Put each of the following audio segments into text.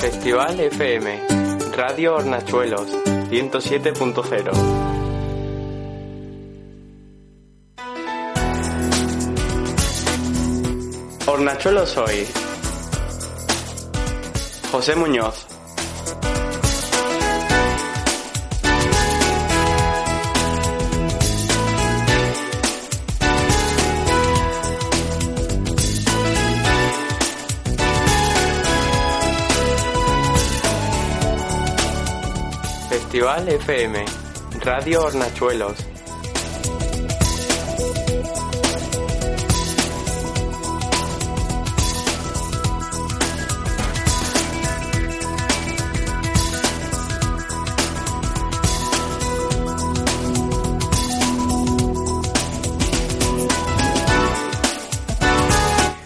Festival FM, Radio Hornachuelos, 107.0. Hornachuelos hoy. José Muñoz. Festival FM, Radio Hornachuelos.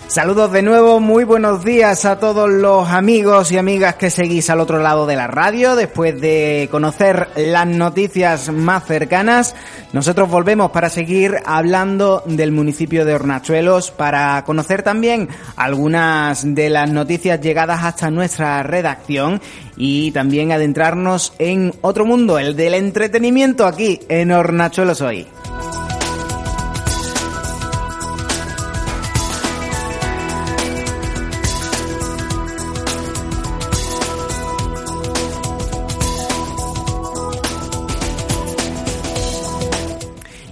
Saludos de nuevo, muy buenos días a todos los amigos y amigas que seguís al otro lado de la radio. Después de conocer las noticias más cercanas, nosotros volvemos para seguir hablando del municipio de Hornachuelos, para conocer también algunas de las noticias llegadas hasta nuestra redacción y también adentrarnos en otro mundo, el del entretenimiento aquí en Hornachuelos hoy.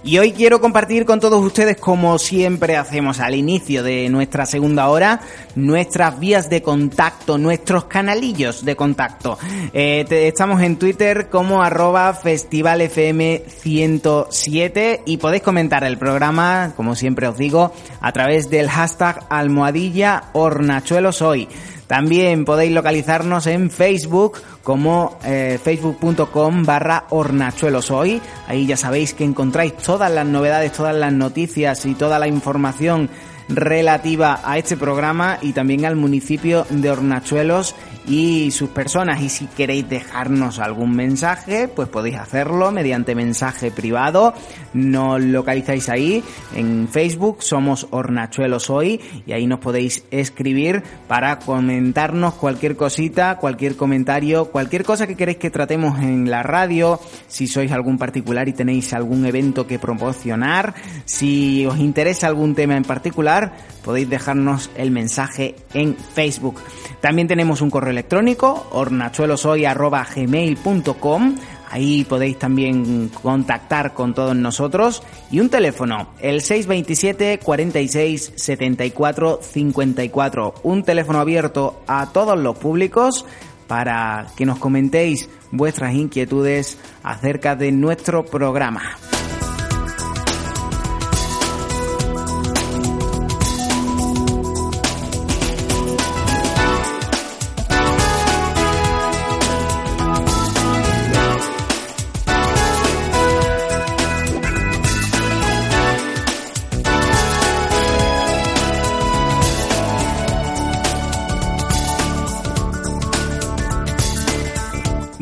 Y hoy quiero compartir con todos ustedes, como siempre hacemos al inicio de nuestra segunda hora, nuestras vías de contacto, nuestros canalillos de contacto. Eh, estamos en Twitter como arroba festivalfm107 y podéis comentar el programa, como siempre os digo, a través del hashtag almohadilla hornachuelos hoy. También podéis localizarnos en Facebook como eh, facebook.com barra hornachuelos hoy. Ahí ya sabéis que encontráis todas las novedades, todas las noticias y toda la información relativa a este programa y también al municipio de Hornachuelos y sus personas. Y si queréis dejarnos algún mensaje, pues podéis hacerlo mediante mensaje privado. Nos localizáis ahí en Facebook, somos Hornachuelos hoy, y ahí nos podéis escribir para comentarnos cualquier cosita, cualquier comentario, cualquier cosa que queréis que tratemos en la radio, si sois algún particular y tenéis algún evento que promocionar, si os interesa algún tema en particular, podéis dejarnos el mensaje en Facebook. También tenemos un correo electrónico, hornachuelosoy.gmail.com. Ahí podéis también contactar con todos nosotros. Y un teléfono, el 627 46 74 54. Un teléfono abierto a todos los públicos para que nos comentéis vuestras inquietudes acerca de nuestro programa.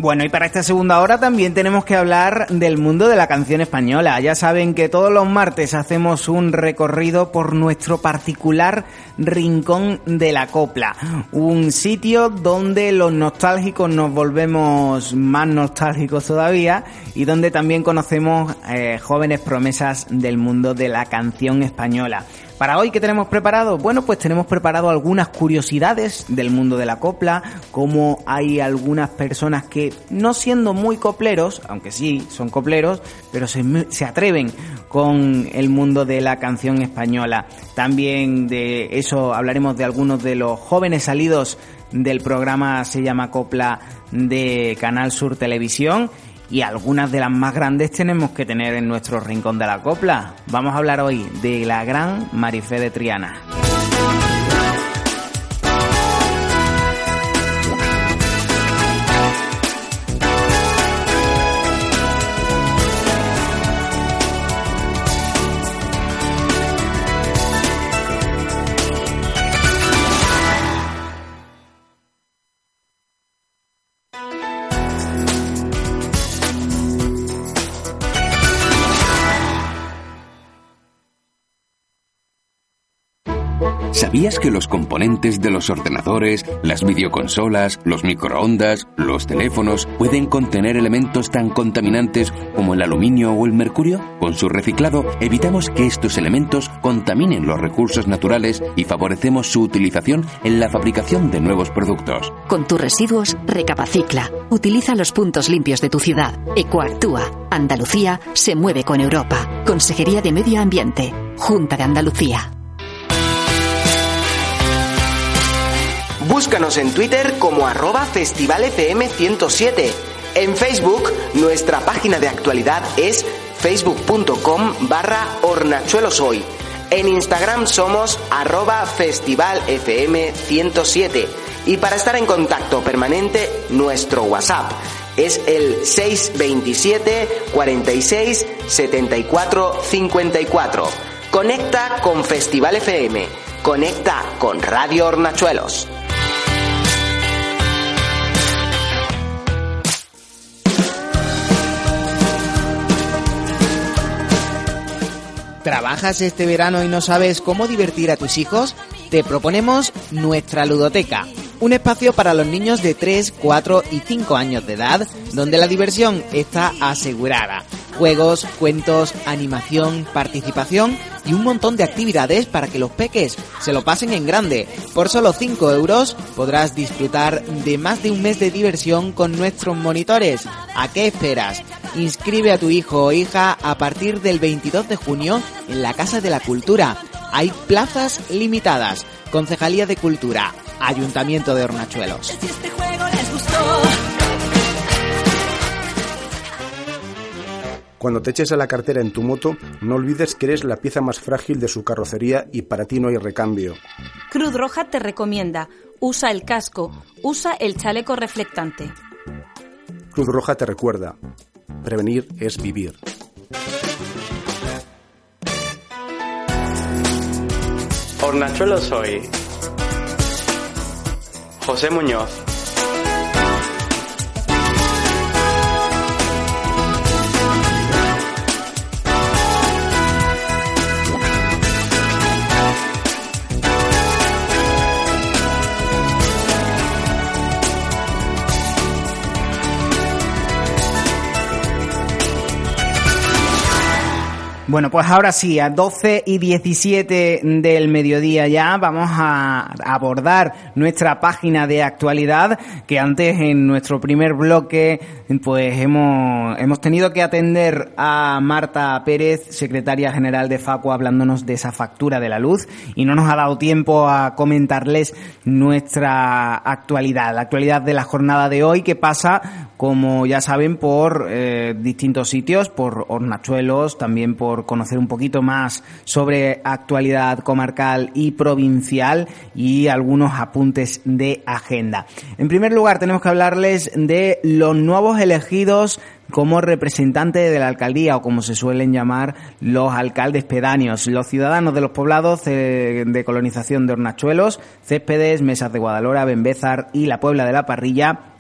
Bueno, y para esta segunda hora también tenemos que hablar del mundo de la canción española. Ya saben que todos los martes hacemos un recorrido por nuestro particular rincón de la copla. Un sitio donde los nostálgicos nos volvemos más nostálgicos todavía y donde también conocemos eh, jóvenes promesas del mundo de la canción española. Para hoy, ¿qué tenemos preparado? Bueno, pues tenemos preparado algunas curiosidades del mundo de la copla, como hay algunas personas que, no siendo muy copleros, aunque sí son copleros, pero se, se atreven con el mundo de la canción española. También de eso hablaremos de algunos de los jóvenes salidos del programa Se llama Copla de Canal Sur Televisión y algunas de las más grandes tenemos que tener en nuestro rincón de la copla. Vamos a hablar hoy de la gran Marifé de Triana. ¿Sabías que los componentes de los ordenadores, las videoconsolas, los microondas, los teléfonos pueden contener elementos tan contaminantes como el aluminio o el mercurio? Con su reciclado evitamos que estos elementos contaminen los recursos naturales y favorecemos su utilización en la fabricación de nuevos productos. Con tus residuos, recapacicla. Utiliza los puntos limpios de tu ciudad. Ecoactúa. Andalucía se mueve con Europa. Consejería de Medio Ambiente. Junta de Andalucía. Búscanos en Twitter como arroba festivalfm107. En Facebook, nuestra página de actualidad es facebook.com barra hornachueloshoy. En Instagram somos arroba festivalfm107. Y para estar en contacto permanente, nuestro WhatsApp es el 627 46 74 54. Conecta con Festival FM. Conecta con Radio Hornachuelos. ¿Trabajas este verano y no sabes cómo divertir a tus hijos? Te proponemos nuestra ludoteca, un espacio para los niños de 3, 4 y 5 años de edad, donde la diversión está asegurada. Juegos, cuentos, animación, participación y un montón de actividades para que los peques se lo pasen en grande. Por solo 5 euros podrás disfrutar de más de un mes de diversión con nuestros monitores. ¿A qué esperas? Inscribe a tu hijo o hija a partir del 22 de junio en la Casa de la Cultura. Hay plazas limitadas. Concejalía de Cultura, Ayuntamiento de Hornachuelos. Cuando te eches a la cartera en tu moto, no olvides que eres la pieza más frágil de su carrocería y para ti no hay recambio. Cruz Roja te recomienda, usa el casco, usa el chaleco reflectante. Cruz Roja te recuerda, prevenir es vivir. Hornachuelo soy. José Muñoz. Bueno, pues ahora sí, a 12 y 17 del mediodía ya vamos a abordar nuestra página de actualidad que antes en nuestro primer bloque pues hemos, hemos tenido que atender a Marta Pérez, secretaria general de FACO, hablándonos de esa factura de la luz y no nos ha dado tiempo a comentarles nuestra actualidad, la actualidad de la jornada de hoy que pasa, como ya saben, por eh, distintos sitios, por Hornachuelos, también por conocer un poquito más sobre actualidad comarcal y provincial y algunos apuntes de agenda. En primer lugar, tenemos que hablarles de los nuevos elegidos como representante de la alcaldía o como se suelen llamar los alcaldes pedáneos, los ciudadanos de los poblados de colonización de Hornachuelos, Céspedes, Mesas de Guadalora, Benbézar y la Puebla de la Parrilla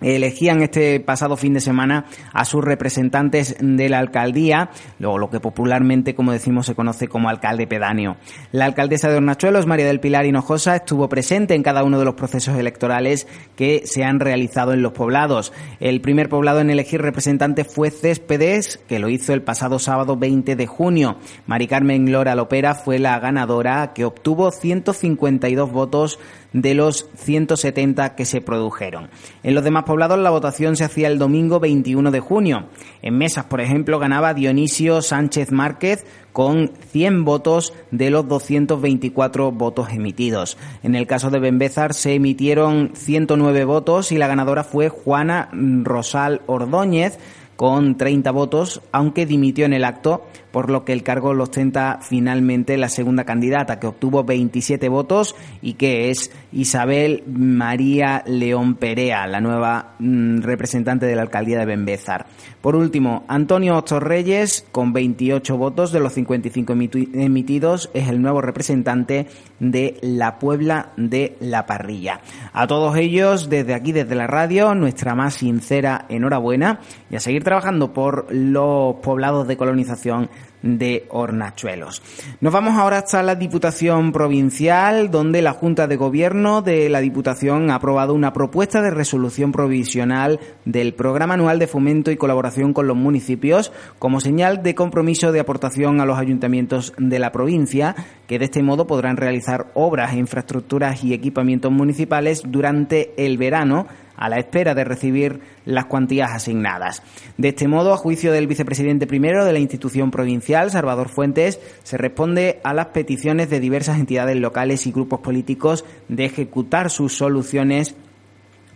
elegían este pasado fin de semana a sus representantes de la alcaldía, lo que popularmente, como decimos, se conoce como alcalde pedáneo. La alcaldesa de Hornachuelos, María del Pilar Hinojosa, estuvo presente en cada uno de los procesos electorales que se han realizado en los poblados. El primer poblado en elegir representante fue Céspedes, que lo hizo el pasado sábado 20 de junio. Mari Carmen Lora Lopera fue la ganadora que obtuvo 152 votos de los 170 que se produjeron. En los demás poblados la votación se hacía el domingo 21 de junio. En Mesas, por ejemplo, ganaba Dionisio Sánchez Márquez con 100 votos de los 224 votos emitidos. En el caso de Benbézar se emitieron 109 votos y la ganadora fue Juana Rosal Ordóñez con 30 votos, aunque dimitió en el acto, por lo que el cargo lo ostenta finalmente la segunda candidata, que obtuvo 27 votos y que es Isabel María León Perea, la nueva mm, representante de la alcaldía de Benbézar. Por último, Antonio Reyes, con 28 votos de los 55 emitidos, es el nuevo representante de la Puebla de la Parrilla. A todos ellos, desde aquí, desde la radio, nuestra más sincera enhorabuena y a seguir trabajando por los poblados de colonización de Hornachuelos. Nos vamos ahora hasta la Diputación Provincial, donde la Junta de Gobierno de la Diputación ha aprobado una propuesta de resolución provisional del Programa Anual de Fomento y Colaboración con los Municipios como señal de compromiso de aportación a los ayuntamientos de la provincia, que de este modo podrán realizar obras, infraestructuras y equipamientos municipales durante el verano a la espera de recibir las cuantías asignadas. De este modo, a juicio del vicepresidente primero de la institución provincial, Salvador Fuentes, se responde a las peticiones de diversas entidades locales y grupos políticos de ejecutar sus soluciones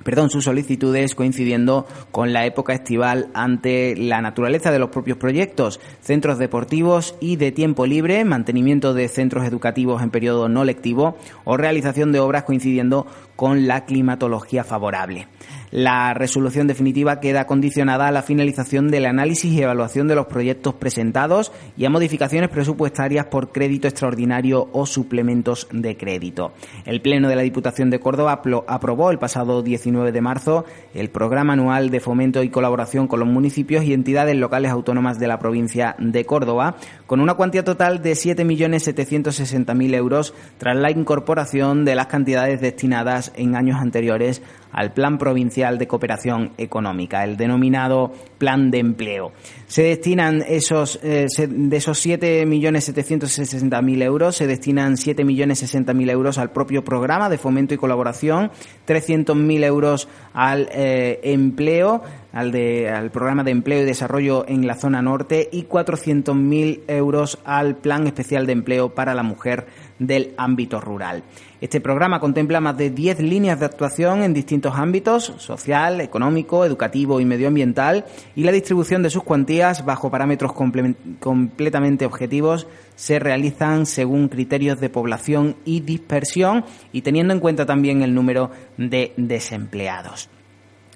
perdón, sus solicitudes coincidiendo con la época estival ante la naturaleza de los propios proyectos, centros deportivos y de tiempo libre, mantenimiento de centros educativos en periodo no lectivo o realización de obras coincidiendo con la climatología favorable. La resolución definitiva queda condicionada a la finalización del análisis y evaluación de los proyectos presentados y a modificaciones presupuestarias por crédito extraordinario o suplementos de crédito. El Pleno de la Diputación de Córdoba aprobó el pasado 19 de marzo el Programa Anual de Fomento y Colaboración con los municipios y entidades locales autónomas de la provincia de Córdoba, con una cuantía total de 7.760.000 euros tras la incorporación de las cantidades destinadas en años anteriores al Plan Provincial de Cooperación Económica, el denominado Plan de Empleo. Se destinan esos, eh, de esos 7.760.000 euros, se destinan 7.060.000 euros al propio programa de fomento y colaboración, 300.000 euros al eh, empleo, al, de, al programa de empleo y desarrollo en la zona norte y 400.000 euros al plan especial de empleo para la mujer del ámbito rural. Este programa contempla más de 10 líneas de actuación en distintos ámbitos, social, económico, educativo y medioambiental, y la distribución de sus cuantías bajo parámetros completamente objetivos se realizan según criterios de población y dispersión y teniendo en cuenta también el número de desempleados.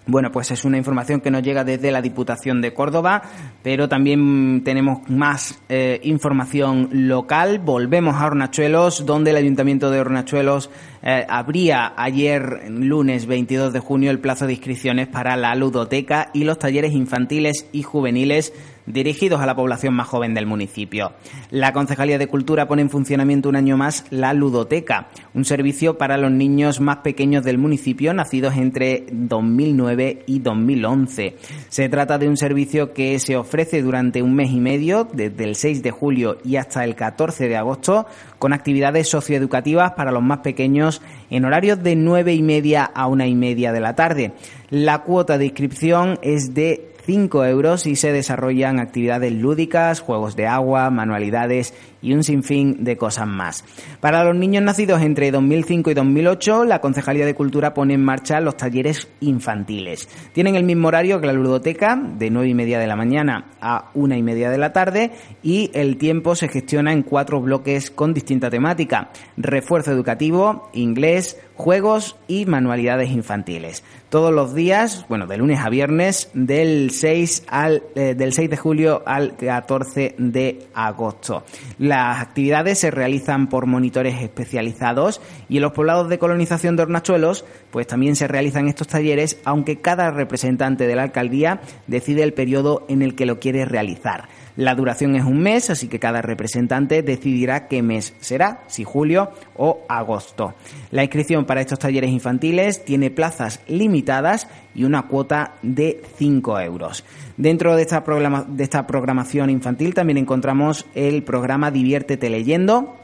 Bueno, pues es una información que nos llega desde la Diputación de Córdoba, pero también tenemos más eh, información local. Volvemos a Hornachuelos, donde el Ayuntamiento de Hornachuelos eh, abría ayer, lunes 22 de junio, el plazo de inscripciones para la ludoteca y los talleres infantiles y juveniles dirigidos a la población más joven del municipio. La Concejalía de Cultura pone en funcionamiento un año más la Ludoteca, un servicio para los niños más pequeños del municipio nacidos entre 2009 y 2011. Se trata de un servicio que se ofrece durante un mes y medio, desde el 6 de julio y hasta el 14 de agosto, con actividades socioeducativas para los más pequeños en horarios de nueve y media a una y media de la tarde. La cuota de inscripción es de 5 euros y se desarrollan actividades lúdicas, juegos de agua, manualidades y un sinfín de cosas más. Para los niños nacidos entre 2005 y 2008, la Concejalía de Cultura pone en marcha los talleres infantiles. Tienen el mismo horario que la ludoteca, de 9 y media de la mañana a una y media de la tarde, y el tiempo se gestiona en cuatro bloques con distinta temática. Refuerzo educativo, inglés, juegos y manualidades infantiles. Todos los días, bueno, de lunes a viernes, del 6 al eh, del 6 de julio al 14 de agosto. Las actividades se realizan por monitores especializados y en los poblados de colonización de hornachuelos, pues también se realizan estos talleres, aunque cada representante de la alcaldía decide el periodo en el que lo quiere realizar. La duración es un mes, así que cada representante decidirá qué mes será, si julio o agosto. La inscripción para estos talleres infantiles tiene plazas limitadas y una cuota de 5 euros. Dentro de esta, de esta programación infantil también encontramos el programa Diviértete leyendo,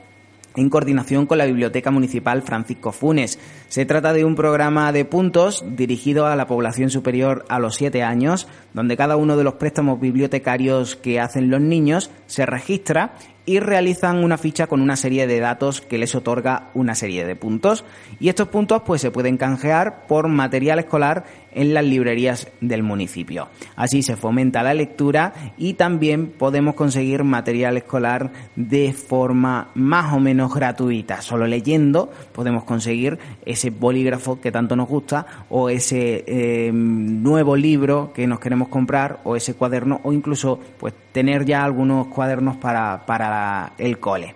en coordinación con la Biblioteca Municipal Francisco Funes. Se trata de un programa de puntos dirigido a la población superior a los 7 años, donde cada uno de los préstamos bibliotecarios que hacen los niños se registra y realizan una ficha con una serie de datos que les otorga una serie de puntos. Y estos puntos pues se pueden canjear por material escolar en las librerías del municipio. Así se fomenta la lectura y también podemos conseguir material escolar de forma más o menos gratuita. Solo leyendo podemos conseguir ese bolígrafo que tanto nos gusta o ese eh, nuevo libro que nos queremos comprar o ese cuaderno o incluso pues tener ya algunos cuadernos para, para el cole.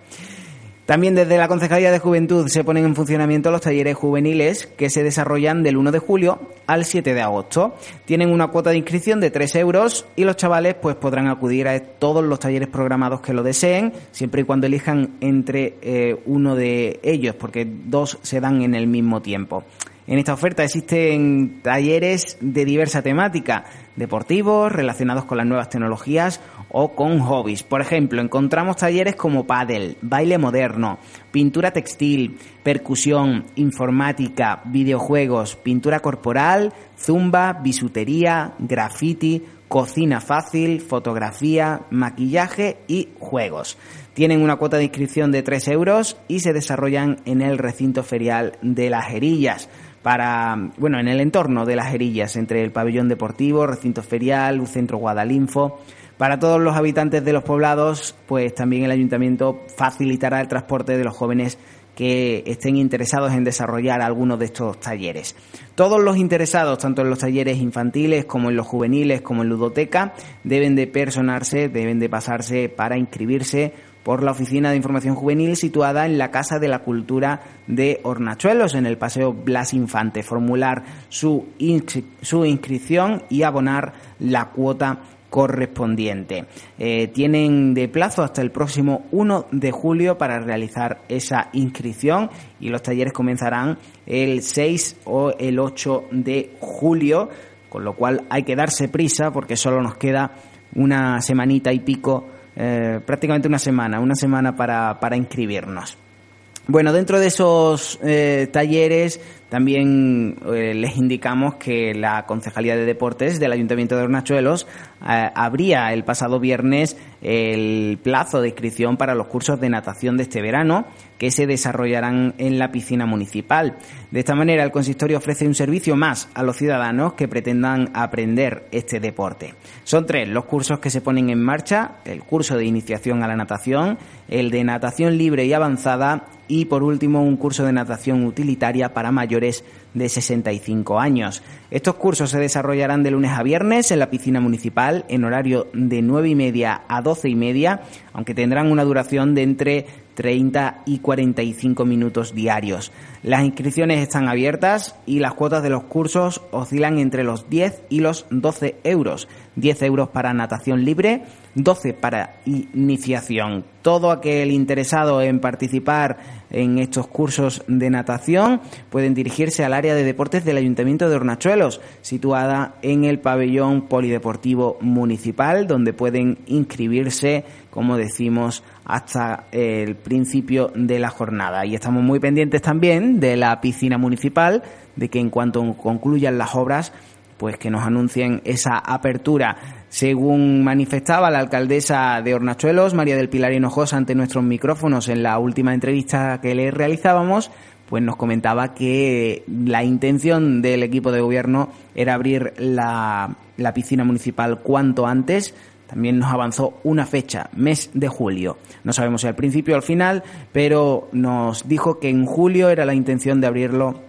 También desde la Concejalía de Juventud se ponen en funcionamiento los talleres juveniles que se desarrollan del 1 de julio al 7 de agosto. Tienen una cuota de inscripción de 3 euros y los chavales pues podrán acudir a todos los talleres programados que lo deseen, siempre y cuando elijan entre eh, uno de ellos, porque dos se dan en el mismo tiempo. En esta oferta existen talleres de diversa temática, deportivos, relacionados con las nuevas tecnologías o con hobbies. Por ejemplo, encontramos talleres como pádel, baile moderno, pintura textil, percusión, informática, videojuegos, pintura corporal, zumba, bisutería, graffiti, cocina fácil, fotografía, maquillaje y juegos. Tienen una cuota de inscripción de 3 euros y se desarrollan en el recinto ferial de las Herillas para, bueno, en el entorno de las Herillas, entre el pabellón deportivo, recinto ferial, un centro Guadalinfo. Para todos los habitantes de los poblados, pues también el ayuntamiento facilitará el transporte de los jóvenes que estén interesados en desarrollar algunos de estos talleres. Todos los interesados, tanto en los talleres infantiles como en los juveniles, como en ludoteca, deben de personarse, deben de pasarse para inscribirse por la Oficina de Información Juvenil situada en la Casa de la Cultura de Hornachuelos, en el Paseo Blas Infante. Formular su, su inscripción y abonar la cuota correspondiente. Eh, tienen de plazo hasta el próximo 1 de julio para realizar esa inscripción y los talleres comenzarán el 6 o el 8 de julio, con lo cual hay que darse prisa porque solo nos queda una semanita y pico eh, prácticamente una semana, una semana para, para inscribirnos. Bueno, dentro de esos eh, talleres también eh, les indicamos que la Concejalía de Deportes del Ayuntamiento de Hornachuelos abría el pasado viernes el plazo de inscripción para los cursos de natación de este verano que se desarrollarán en la piscina municipal. De esta manera, el consistorio ofrece un servicio más a los ciudadanos que pretendan aprender este deporte. Son tres los cursos que se ponen en marcha, el curso de iniciación a la natación, el de natación libre y avanzada y por último un curso de natación utilitaria para mayores de 65 años. Estos cursos se desarrollarán de lunes a viernes en la piscina municipal en horario de 9 y media a 12 y media, aunque tendrán una duración de entre 30 y 45 minutos diarios. Las inscripciones están abiertas y las cuotas de los cursos oscilan entre los 10 y los 12 euros. 10 euros para natación libre, 12 para iniciación. Todo aquel interesado en participar en estos cursos de natación pueden dirigirse al área de deportes del Ayuntamiento de Hornachuelos, situada en el pabellón polideportivo municipal, donde pueden inscribirse, como decimos, hasta el principio de la jornada. Y estamos muy pendientes también de la piscina municipal, de que en cuanto concluyan las obras, pues que nos anuncien esa apertura. Según manifestaba la alcaldesa de Hornachuelos, María del Pilar Hinojosa, ante nuestros micrófonos en la última entrevista que le realizábamos, pues nos comentaba que la intención del equipo de gobierno era abrir la, la piscina municipal cuanto antes. También nos avanzó una fecha, mes de julio. No sabemos si al principio o al final, pero nos dijo que en julio era la intención de abrirlo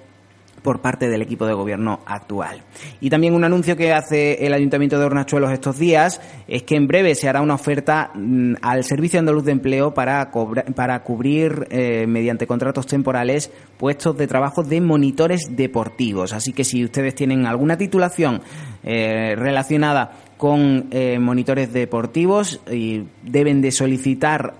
por parte del equipo de gobierno actual. Y también un anuncio que hace el Ayuntamiento de Hornachuelos estos días es que en breve se hará una oferta mm, al Servicio Andaluz de Empleo para, para cubrir eh, mediante contratos temporales puestos de trabajo de monitores deportivos. Así que si ustedes tienen alguna titulación eh, relacionada con eh, monitores deportivos y deben de solicitar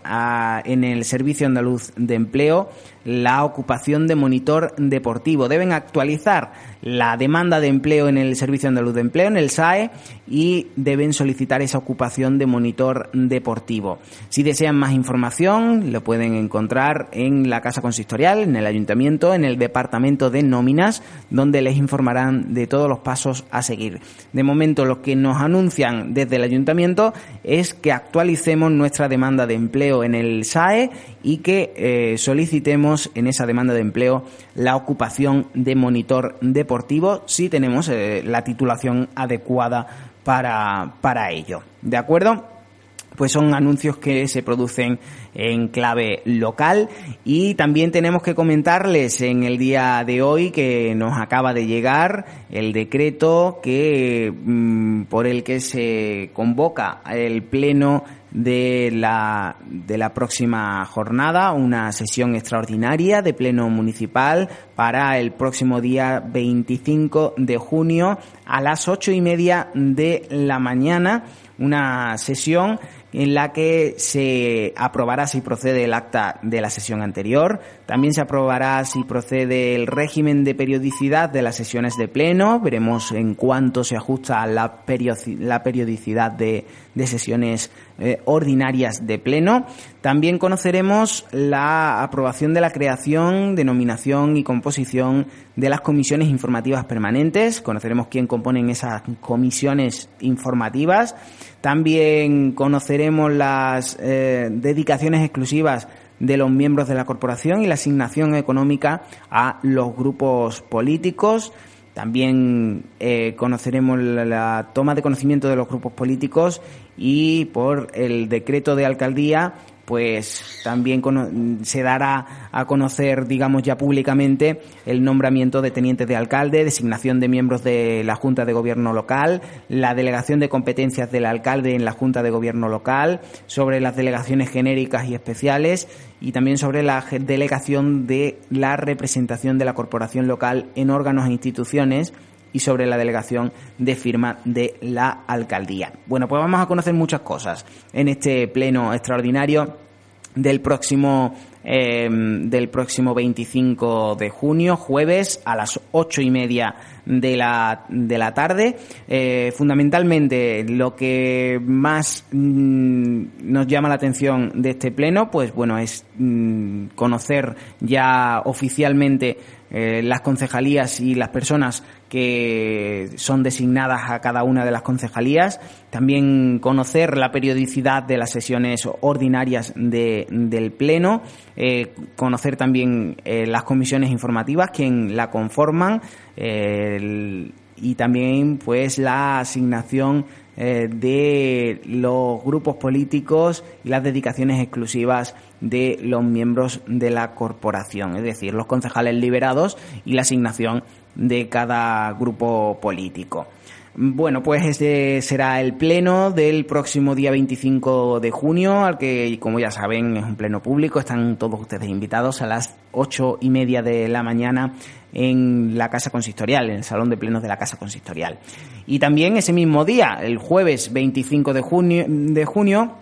en el Servicio Andaluz de Empleo la ocupación de monitor deportivo. Deben actualizar la demanda de empleo en el Servicio Andaluz de Empleo, en el SAE, y deben solicitar esa ocupación de monitor deportivo. Si desean más información, lo pueden encontrar en la Casa Consistorial, en el Ayuntamiento, en el Departamento de Nóminas, donde les informarán de todos los pasos a seguir. De momento, lo que nos anuncian desde el Ayuntamiento es que actualicemos nuestra demanda de empleo en el SAE y que eh, solicitemos en esa demanda de empleo la ocupación de monitor deportivo si tenemos eh, la titulación adecuada para, para ello. ¿De acuerdo? Pues son anuncios que se producen en clave local. Y también tenemos que comentarles en el día de hoy que nos acaba de llegar el decreto que mm, por el que se convoca el pleno de la, de la próxima jornada, una sesión extraordinaria de Pleno Municipal para el próximo día 25 de junio a las ocho y media de la mañana, una sesión en la que se aprobará si procede el acta de la sesión anterior, también se aprobará si procede el régimen de periodicidad de las sesiones de pleno, veremos en cuánto se ajusta la, periodicidad de, sesiones eh, ordinarias de pleno. También conoceremos la aprobación de la creación, denominación y composición de las comisiones informativas permanentes, conoceremos quién componen esas comisiones informativas. También conoceremos las eh, dedicaciones exclusivas de los miembros de la corporación y la asignación económica a los grupos políticos. También eh, conoceremos la, toma de conocimiento de los grupos políticos y por el decreto de alcaldía pues también se dará a conocer, digamos ya públicamente, el nombramiento de tenientes de alcalde, designación de miembros de la Junta de Gobierno local, la delegación de competencias del alcalde en la Junta de Gobierno local, sobre las delegaciones genéricas y especiales y también sobre la delegación de la representación de la corporación local en órganos e instituciones y sobre la delegación de firma de la alcaldía. Bueno, pues vamos a conocer muchas cosas en este pleno extraordinario del próximo em, del próximo 25 de junio, jueves, a las ocho y media de la, de la tarde. Eh, fundamentalmente, lo que más mm, nos llama la atención de este pleno, pues bueno, es mm, conocer ya oficialmente eh, las concejalías y las personas que son designadas a cada una de las concejalías, también conocer la periodicidad de las sesiones ordinarias del Pleno, eh, conocer también eh, las comisiones informativas, quien la conforman, y también pues la asignación de los grupos políticos y las dedicaciones exclusivas de los miembros de la corporación, es decir, los concejales liberados y la asignación de cada grupo político. Bueno, pues este será el pleno del próximo día 25 de junio, al que, como ya saben, es un pleno público. Están todos ustedes invitados a las ocho y media de la mañana en la Casa Consistorial, en el Salón de Plenos de la Casa Consistorial. Y también ese mismo día, el jueves 25 de junio, de junio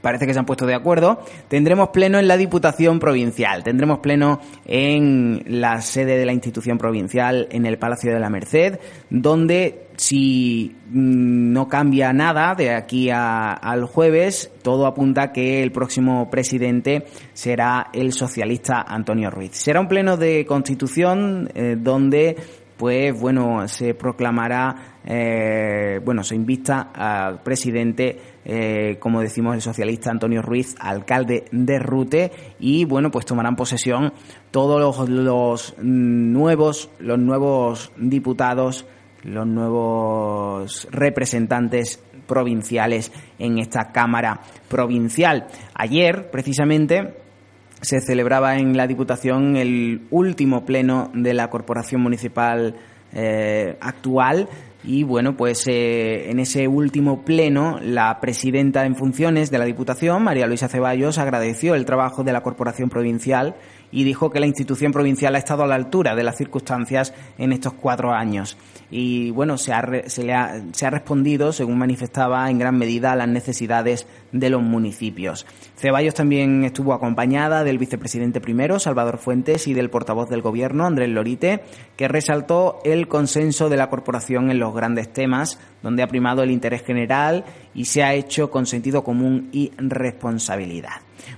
parece que se han puesto de acuerdo, tendremos pleno en la Diputación Provincial, tendremos pleno en la sede de la institución provincial, en el Palacio de la Merced, donde si mm, no cambia nada de aquí al jueves, todo apunta que el próximo presidente será el socialista Antonio Ruiz. Será un pleno de constitución eh, donde pues bueno, se proclamará, eh, bueno, se invista al presidente, eh, como decimos, el socialista Antonio Ruiz, alcalde de Rute, y bueno, pues tomarán posesión todos los, nuevos, los nuevos diputados, los nuevos representantes provinciales en esta Cámara Provincial. Ayer, precisamente, se celebraba en la Diputación el último pleno de la Corporación Municipal eh, actual y bueno, pues eh, en ese último pleno la presidenta en funciones de la Diputación, María Luisa Ceballos, agradeció el trabajo de la Corporación Provincial y dijo que la institución provincial ha estado a la altura de las circunstancias en estos cuatro años. Y bueno, se ha, se le ha, se ha respondido, según manifestaba, en gran medida a las necesidades de los municipios. Ceballos también estuvo acompañada del vicepresidente primero, Salvador Fuentes, y del portavoz del Gobierno, Andrés Lorite, que resaltó el consenso de la corporación en los grandes temas, donde ha primado el interés general y se ha hecho con sentido común y responsabilidad.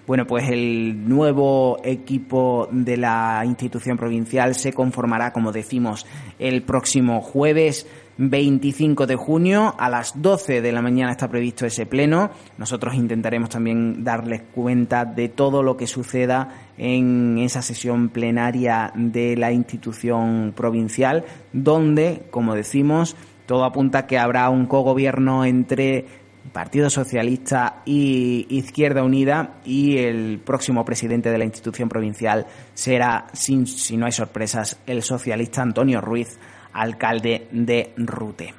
Bueno, pues el nuevo equipo de la institución provincial se conformará, como decimos, el próximo jueves 25 de junio a las 12 de la mañana está previsto ese pleno. Nosotros intentaremos también darles cuenta de todo lo que suceda en esa sesión plenaria de la institución provincial, donde, como decimos, todo apunta a que habrá un cogobierno entre Partido Socialista y Izquierda Unida y el próximo presidente de la institución provincial será, sin, si no hay sorpresas, el socialista Antonio Ruiz, alcalde de Rute.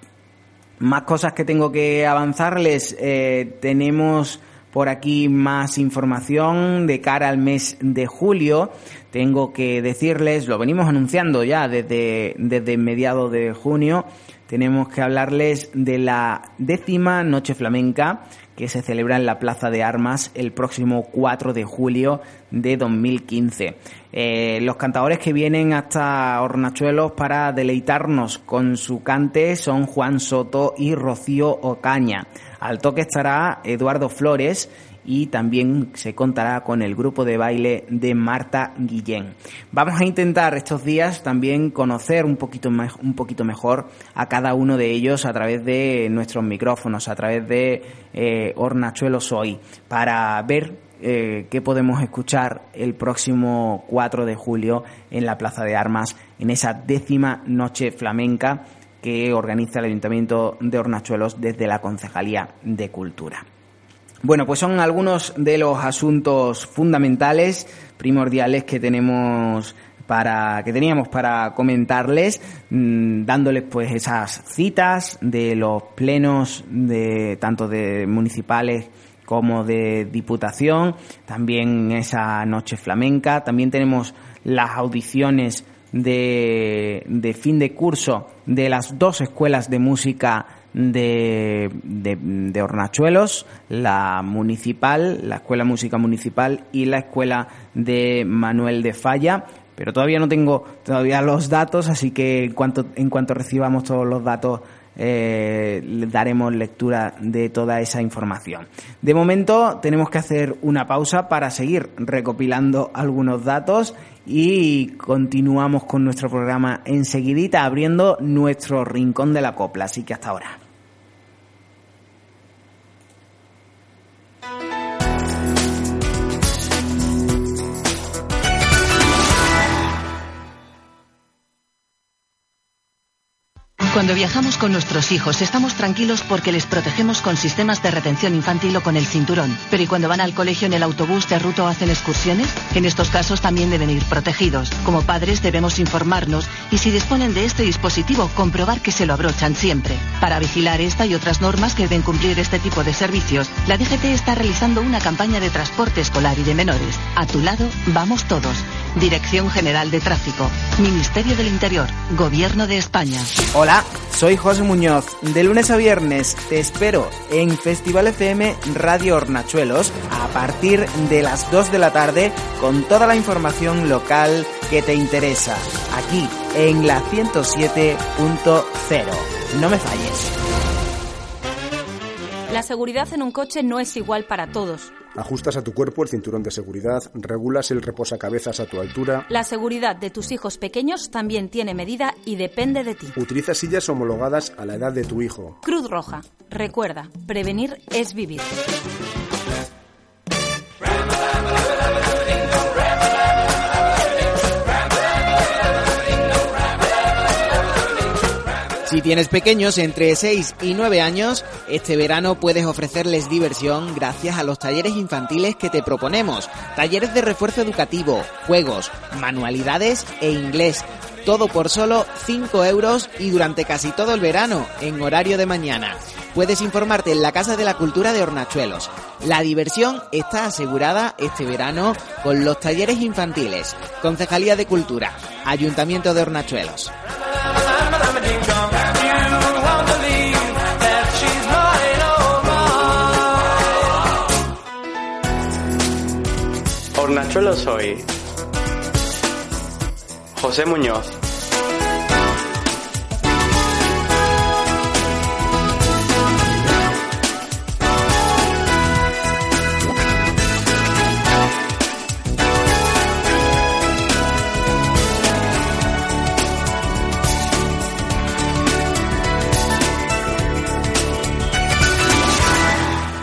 Más cosas que tengo que avanzarles. Eh, tenemos por aquí más información de cara al mes de julio. Tengo que decirles, lo venimos anunciando ya desde, desde mediados de junio, tenemos que hablarles de la décima Noche Flamenca que se celebra en la Plaza de Armas el próximo 4 de julio de 2015. Eh, los cantadores que vienen hasta Hornachuelos para deleitarnos con su cante son Juan Soto y Rocío Ocaña. Al toque estará Eduardo Flores y también se contará con el grupo de baile de Marta Guillén. Vamos a intentar estos días también conocer un poquito, un poquito mejor a cada uno de ellos a través de nuestros micrófonos, a través de eh, Hornachuelos Hoy, para ver eh, qué podemos escuchar el próximo 4 de julio en la Plaza de Armas, en esa décima noche flamenca que organiza el Ayuntamiento de Hornachuelos desde la Concejalía de Cultura. Bueno, pues son algunos de los asuntos fundamentales, primordiales que tenemos para que teníamos para comentarles, mm, dándoles pues esas citas de los plenos de tanto de municipales como de diputación, también esa noche flamenca, también tenemos las audiciones de, de fin de curso de las dos escuelas de música de, de, Hornachuelos, la municipal, la Escuela Música Municipal y la Escuela de Manuel de Falla. Pero todavía no tengo todavía los datos, así que en cuanto, en cuanto recibamos todos los datos eh, daremos lectura de toda esa información. De momento tenemos que hacer una pausa para seguir recopilando algunos datos y continuamos con nuestro programa enseguidita abriendo nuestro rincón de la copla. Así que hasta ahora. Cuando viajamos con nuestros hijos estamos tranquilos porque les protegemos con sistemas de retención infantil o con el cinturón. Pero ¿y cuando van al colegio en el autobús de ruta o hacen excursiones? En estos casos también deben ir protegidos. Como padres debemos informarnos y si disponen de este dispositivo comprobar que se lo abrochan siempre. Para vigilar esta y otras normas que deben cumplir este tipo de servicios, la DGT está realizando una campaña de transporte escolar y de menores. A tu lado vamos todos. Dirección General de Tráfico, Ministerio del Interior, Gobierno de España. Hola, soy José Muñoz. De lunes a viernes te espero en Festival FM Radio Hornachuelos a partir de las 2 de la tarde con toda la información local que te interesa, aquí en la 107.0. No me falles. La seguridad en un coche no es igual para todos. Ajustas a tu cuerpo el cinturón de seguridad, regulas el reposacabezas a tu altura. La seguridad de tus hijos pequeños también tiene medida y depende de ti. Utiliza sillas homologadas a la edad de tu hijo. Cruz Roja. Recuerda, prevenir es vivir. Si tienes pequeños entre 6 y 9 años, este verano puedes ofrecerles diversión gracias a los talleres infantiles que te proponemos. Talleres de refuerzo educativo, juegos, manualidades e inglés. Todo por solo 5 euros y durante casi todo el verano, en horario de mañana. Puedes informarte en la Casa de la Cultura de Hornachuelos. La diversión está asegurada este verano con los talleres infantiles. Concejalía de Cultura, Ayuntamiento de Hornachuelos. Hornachuelo soy. José Muñoz.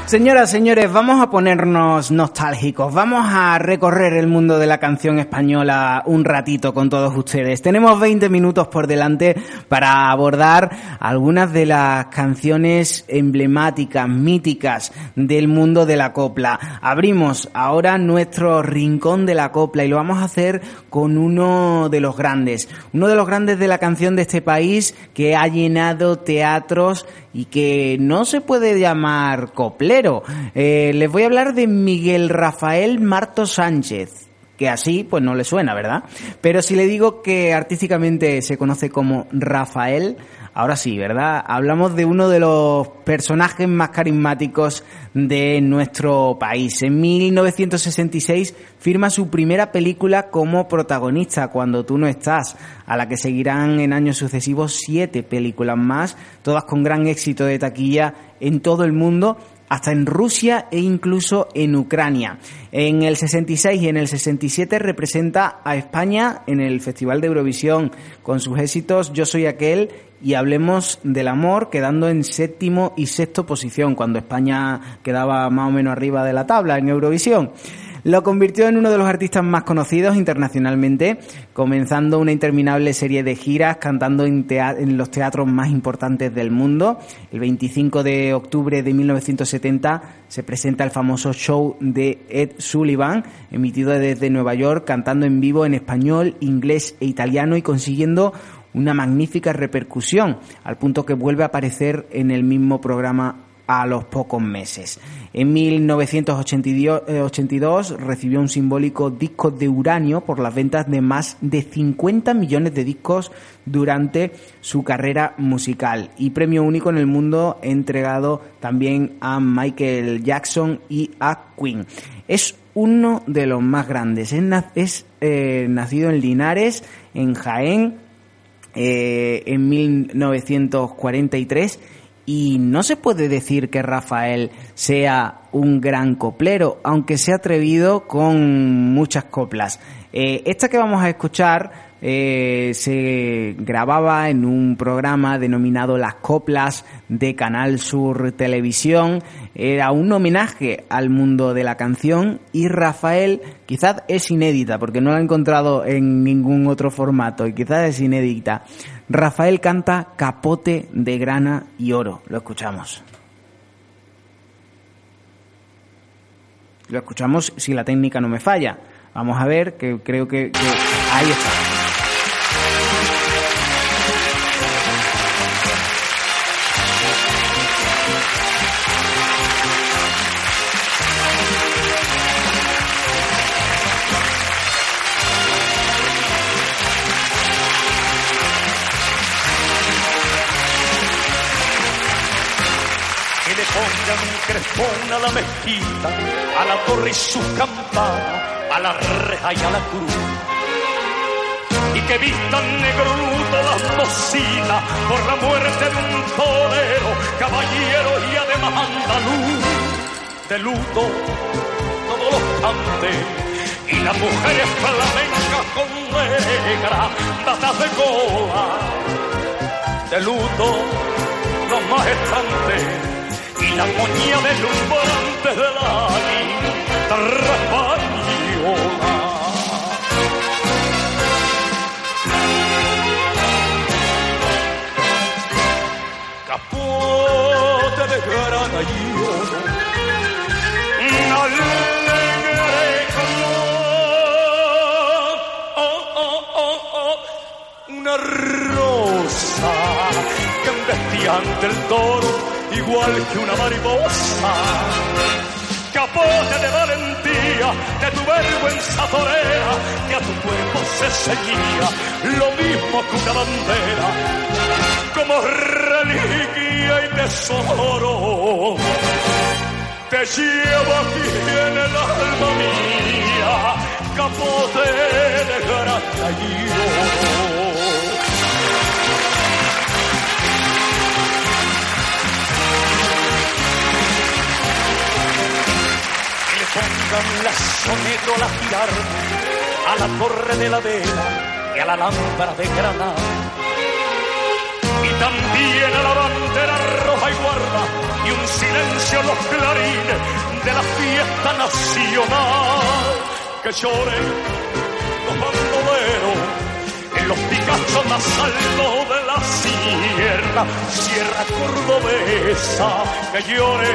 Señoras, señores, vamos a ponernos nostálgicos, vamos a recorrer el mundo de la canción española un ratito con todos ustedes. Tenemos 20 minutos por delante para abordar algunas de las canciones emblemáticas, míticas del mundo de la copla. Abrimos ahora nuestro rincón de la copla y lo vamos a hacer con uno de los grandes, uno de los grandes de la canción de este país que ha llenado teatros y que no se puede llamar cople coplero. Eh, les voy a hablar de Miguel Rafael Marto Sánchez que así pues no le suena, ¿verdad? Pero si le digo que artísticamente se conoce como Rafael, ahora sí, ¿verdad? Hablamos de uno de los personajes más carismáticos de nuestro país. En 1966 firma su primera película como protagonista, Cuando tú no estás, a la que seguirán en años sucesivos siete películas más, todas con gran éxito de taquilla en todo el mundo hasta en Rusia e incluso en Ucrania. En el 66 y en el 67 representa a España en el Festival de Eurovisión con sus éxitos Yo soy aquel y Hablemos del amor, quedando en séptimo y sexto posición cuando España quedaba más o menos arriba de la tabla en Eurovisión. Lo convirtió en uno de los artistas más conocidos internacionalmente, comenzando una interminable serie de giras, cantando en, los teatros más importantes del mundo. El 25 de octubre de 1970 se presenta el famoso show de Ed Sullivan, emitido desde Nueva York, cantando en vivo en español, inglés e italiano y consiguiendo una magnífica repercusión, al punto que vuelve a aparecer en el mismo programa a los pocos meses. En 1982 eh, recibió un simbólico disco de uranio por las ventas de más de 50 millones de discos durante su carrera musical y premio único en el mundo entregado también a Michael Jackson y a Queen. Es uno de los más grandes. Es, eh, nacido en Linares, en Jaén, eh, en 1943 y no se puede decir que Rafael sea un gran coplero, aunque se ha atrevido con muchas coplas. Eh, esta que vamos a escuchar eh, se grababa en un programa denominado Las Coplas de Canal Sur Televisión. Era un homenaje al mundo de la canción y Rafael quizás es inédita porque no la he encontrado en ningún otro formato y quizás es inédita. Rafael canta Capote de grana y oro. Lo escuchamos. Lo escuchamos si la técnica no me falla. Vamos a ver, que creo que, que... ahí está. A la torre y su campana, a la reja y a la cruz. Y que vistan negro luto las bocinas por la muerte de un torero, caballero y además andaluz. De luto todos los cantes y las mujeres flamencas con negra, datas de cola. De luto los maestrantes y la moña deslumbrante de la Capote de grana y oro, oh, oh, oh, oh, una rosa que embestiante el toro igual que una mariposa. De tu vergüenza torera, que a tu cuerpo se ceñía, lo mismo que una bandera, como reliquia y tesoro. Te llevo aquí en el alma mía, capote de grata pongan la soneto a la girarme, a la torre de la vela y a la lámpara de Granada. Y también a la bandera roja y guarda y un silencio en los clarines de la fiesta nacional. Que lloren los bandoleros los picachos más altos de la sierra, sierra cordobesa. Que llore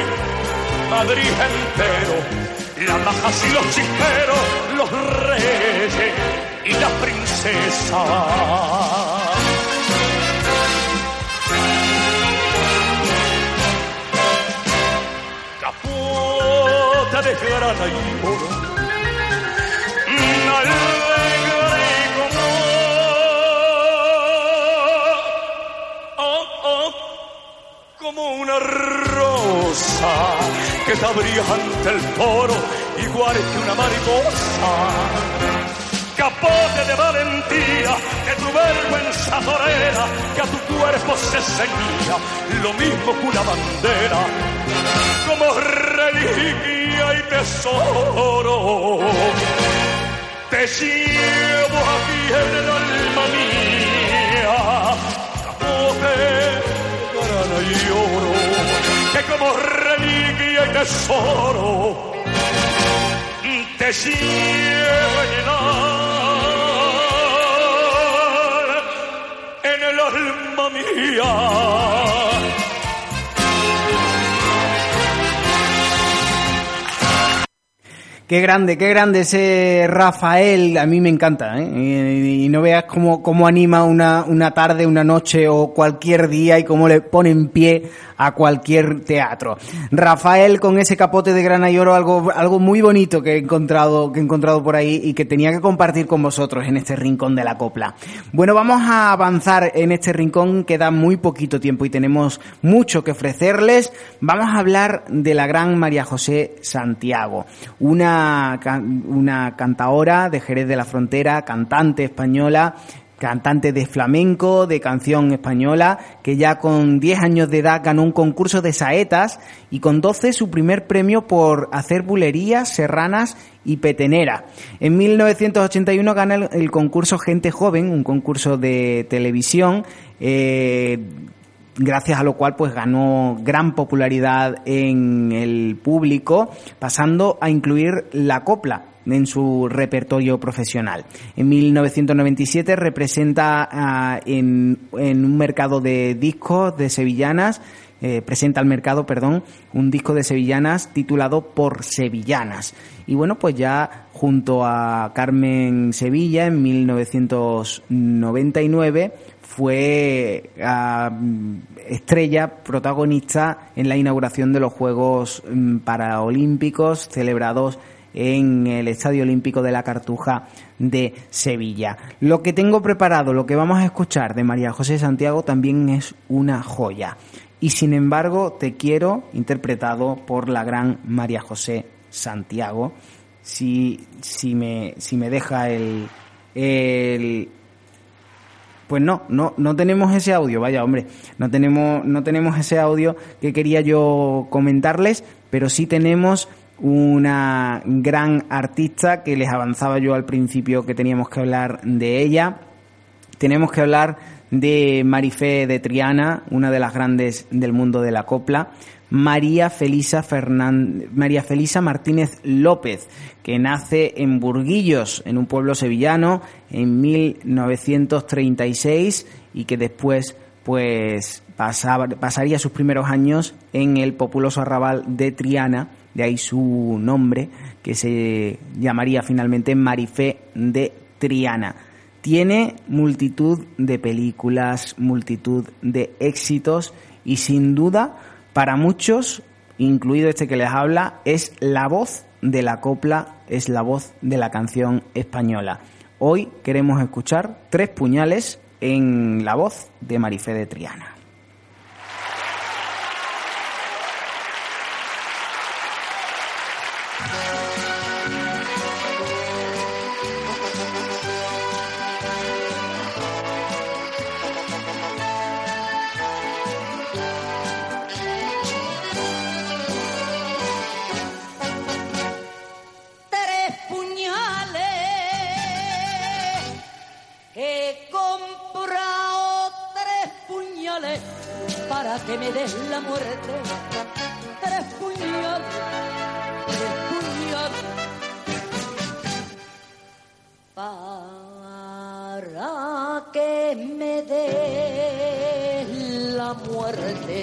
Madrid entero las majas y los chisperos, los reyes y la princesa. Capote grana y oro. Alegre como, oh, oh, como una que te abría ante el toro igual que una mariposa. Capote de valentía, que tu vergüenza torera, que a tu cuerpo se ceñía, lo mismo que una bandera, como reliquia y tesoro. Te llevo aquí en el alma mía, capote, y oro, como reliquia y tesoro, te llevo en el alma, en el alma mía. Qué grande, qué grande ese Rafael, a mí me encanta, ¿eh? y, no veas cómo, cómo anima una, una tarde, una noche o cualquier día y cómo le pone en pie a cualquier teatro. Rafael con ese capote de grana y oro, algo, algo muy bonito que he encontrado, que encontrado por ahí y que tenía que compartir con vosotros en este rincón de la copla. Bueno, vamos a avanzar en este rincón, queda muy poquito tiempo y tenemos mucho que ofrecerles. Vamos a hablar de la gran María José Santiago, una, can- una cantaora de Jerez de la Frontera, cantante española, cantante de flamenco, de canción española, que ya con 10 años de edad ganó un concurso de saetas y con 12 su primer premio por hacer bulerías, serranas y petenera. En 1981 gana el, el concurso Gente Joven, un concurso de televisión, eh, gracias a lo cual pues ganó gran popularidad en el público, pasando a incluir la copla en su repertorio profesional. En 1997 representa ah, en, en un mercado de discos de sevillanas, eh, presenta al mercado, perdón, un disco de sevillanas titulado Por Sevillanas. Y bueno, pues ya junto a Carmen Sevilla en 1999 fue ah, estrella protagonista en la inauguración de los Juegos mm, Paraolímpicos celebrados en el Estadio Olímpico de la Cartuja de Sevilla. Lo que tengo preparado, lo que vamos a escuchar de María José Santiago también es una joya. Y sin embargo, te quiero interpretado por la gran María José Santiago. Si, si, me, si me deja el, el, pues no, no, no tenemos ese audio, vaya hombre, no tenemos, no tenemos ese audio que quería yo comentarles, pero sí tenemos una gran artista que les avanzaba yo al principio que teníamos que hablar de ella. Tenemos que hablar de Marifé de Triana, una de las grandes del mundo de la copla. María Felisa Fernán- María Felisa Martínez López, que nace en Burguillos, en un pueblo sevillano, en 1936 y que después pues pasaba- pasaría sus primeros años en el populoso arrabal de Triana, de ahí su nombre, que se llamaría finalmente Marifé de Triana. Tiene multitud de películas, multitud de éxitos y sin duda para muchos, incluido este que les habla, es la voz de la copla, es la voz de la canción española. Hoy queremos escuchar tres puñales en la voz de Marifé de Triana. Que me des la muerte. Tres puñales tres puñales para que me des la muerte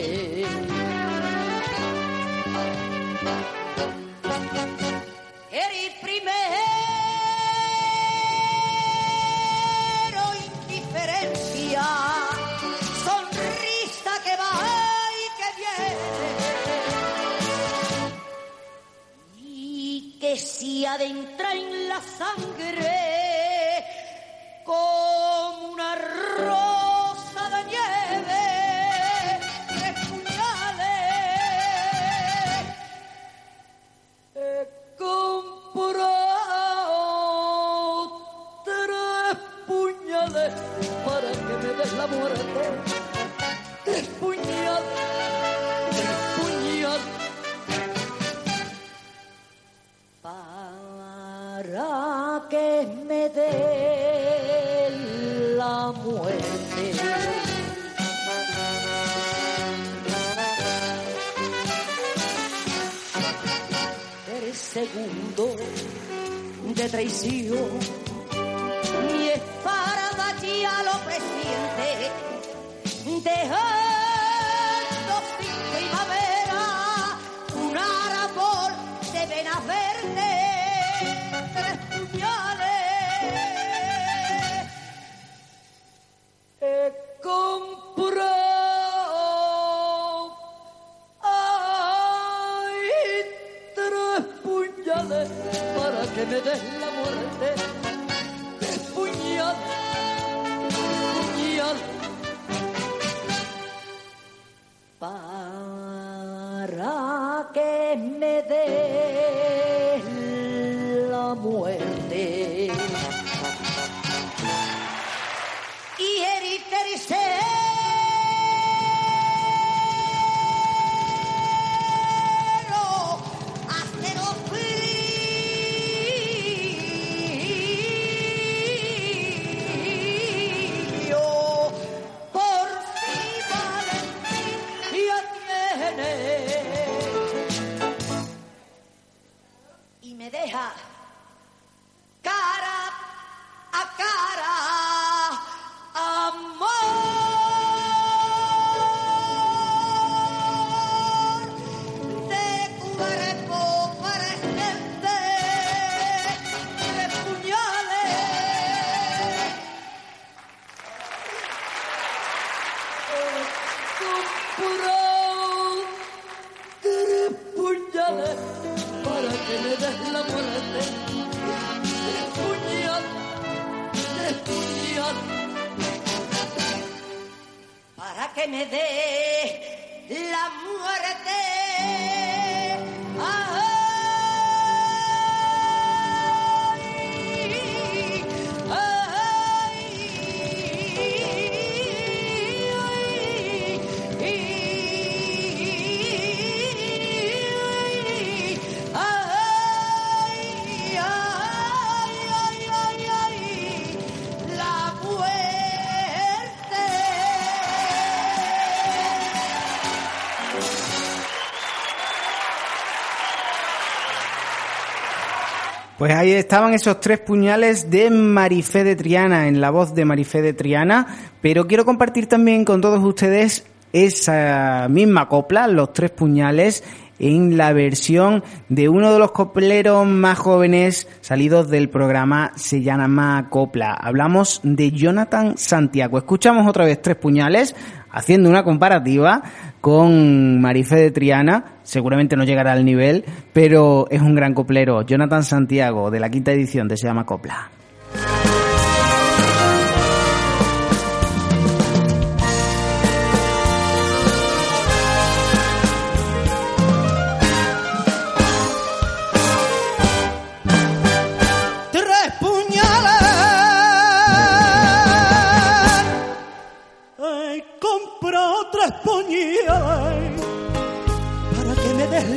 que me dé la muerte. Pues ahí estaban esos tres puñales de Marifé de Triana, en la voz de Marifé de Triana, pero quiero compartir también con todos ustedes esa misma copla, los tres puñales, en la versión de uno de los copleros más jóvenes salidos del programa Se llama Copla. Hablamos de Jonathan Santiago. Escuchamos otra vez tres puñales, haciendo una comparativa con Marifé de Triana. Seguramente no llegará al nivel, pero es un gran coplero. Jonathan Santiago, de la quinta edición de Se llama Copla.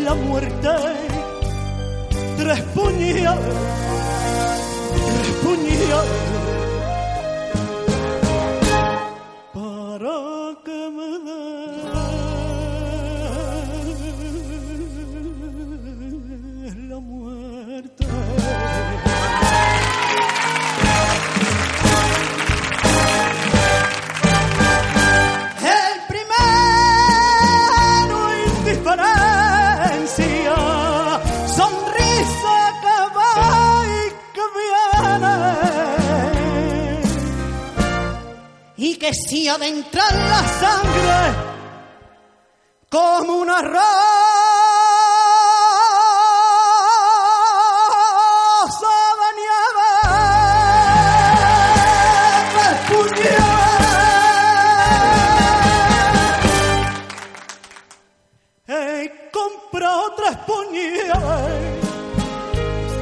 La muerte. Tres puñales, tres puñales. que si adentra la sangre como una rosa de nieve puñales. He comprado tres puñales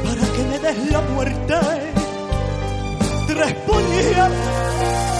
para que me des la muerte. Tres puñales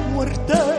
muerte.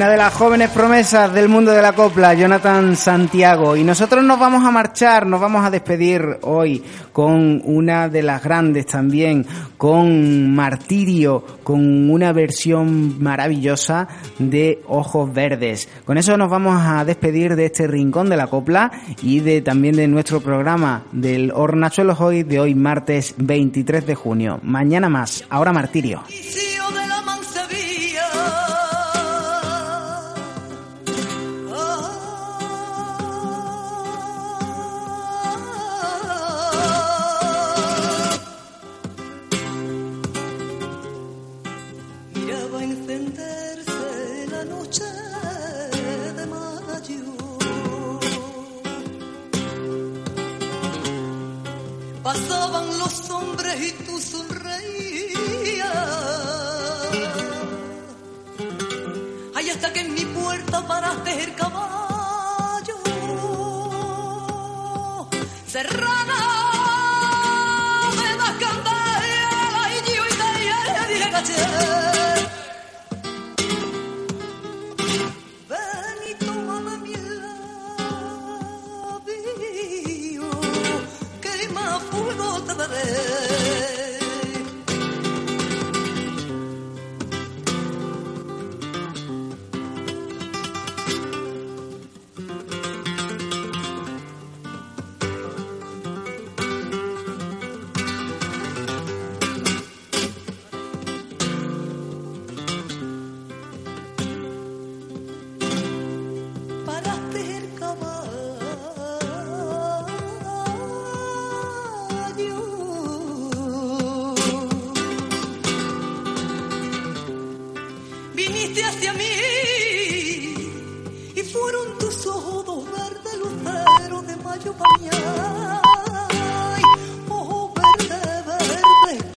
Una de las jóvenes promesas del mundo de la copla, Jonathan Santiago. Y nosotros nos vamos a marchar, nos vamos a despedir hoy con una de las grandes también, con Martirio, con una versión maravillosa de Ojos Verdes. Con eso nos vamos a despedir de este rincón de la copla y de también de nuestro programa del Hornachuelos hoy de hoy martes 23 de junio. Mañana más, ahora Martirio. Los hombres y tú